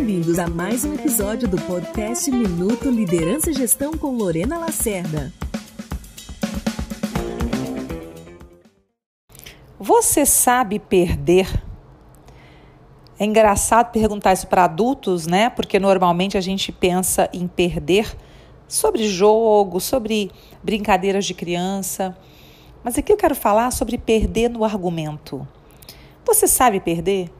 Bem-vindos a mais um episódio do podcast Minuto Liderança e Gestão com Lorena Lacerda. Você sabe perder? É engraçado perguntar isso para adultos, né? Porque normalmente a gente pensa em perder sobre jogo, sobre brincadeiras de criança. Mas aqui eu quero falar sobre perder no argumento. Você sabe perder?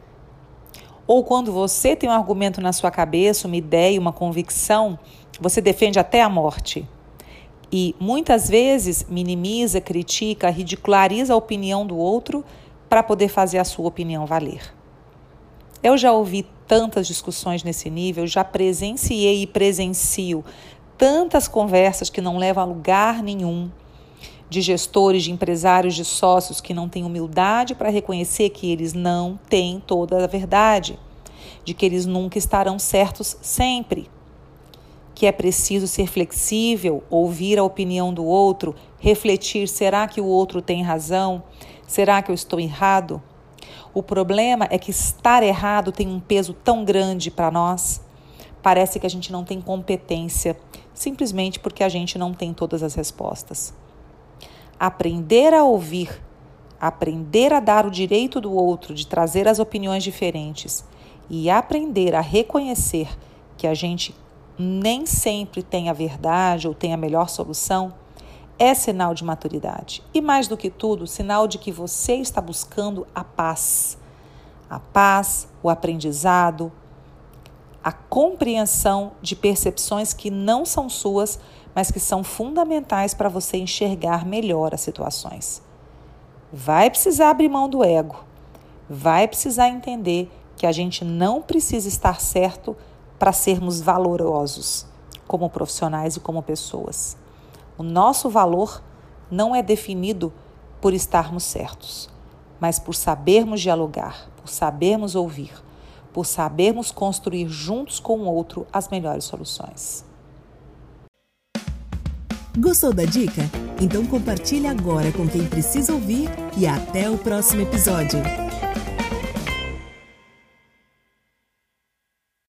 Ou quando você tem um argumento na sua cabeça, uma ideia, uma convicção, você defende até a morte. E muitas vezes minimiza, critica, ridiculariza a opinião do outro para poder fazer a sua opinião valer. Eu já ouvi tantas discussões nesse nível, já presenciei e presencio tantas conversas que não levam a lugar nenhum, de gestores, de empresários, de sócios que não têm humildade para reconhecer que eles não têm toda a verdade, de que eles nunca estarão certos sempre, que é preciso ser flexível, ouvir a opinião do outro, refletir: será que o outro tem razão? Será que eu estou errado? O problema é que estar errado tem um peso tão grande para nós. Parece que a gente não tem competência, simplesmente porque a gente não tem todas as respostas. Aprender a ouvir, aprender a dar o direito do outro de trazer as opiniões diferentes e aprender a reconhecer que a gente nem sempre tem a verdade ou tem a melhor solução é sinal de maturidade. E mais do que tudo, sinal de que você está buscando a paz. A paz, o aprendizado, a compreensão de percepções que não são suas, mas que são fundamentais para você enxergar melhor as situações. Vai precisar abrir mão do ego, vai precisar entender que a gente não precisa estar certo para sermos valorosos como profissionais e como pessoas. O nosso valor não é definido por estarmos certos, mas por sabermos dialogar, por sabermos ouvir, por sabermos construir juntos com o outro as melhores soluções. Gostou da dica? Então compartilhe agora com quem precisa ouvir e até o próximo episódio.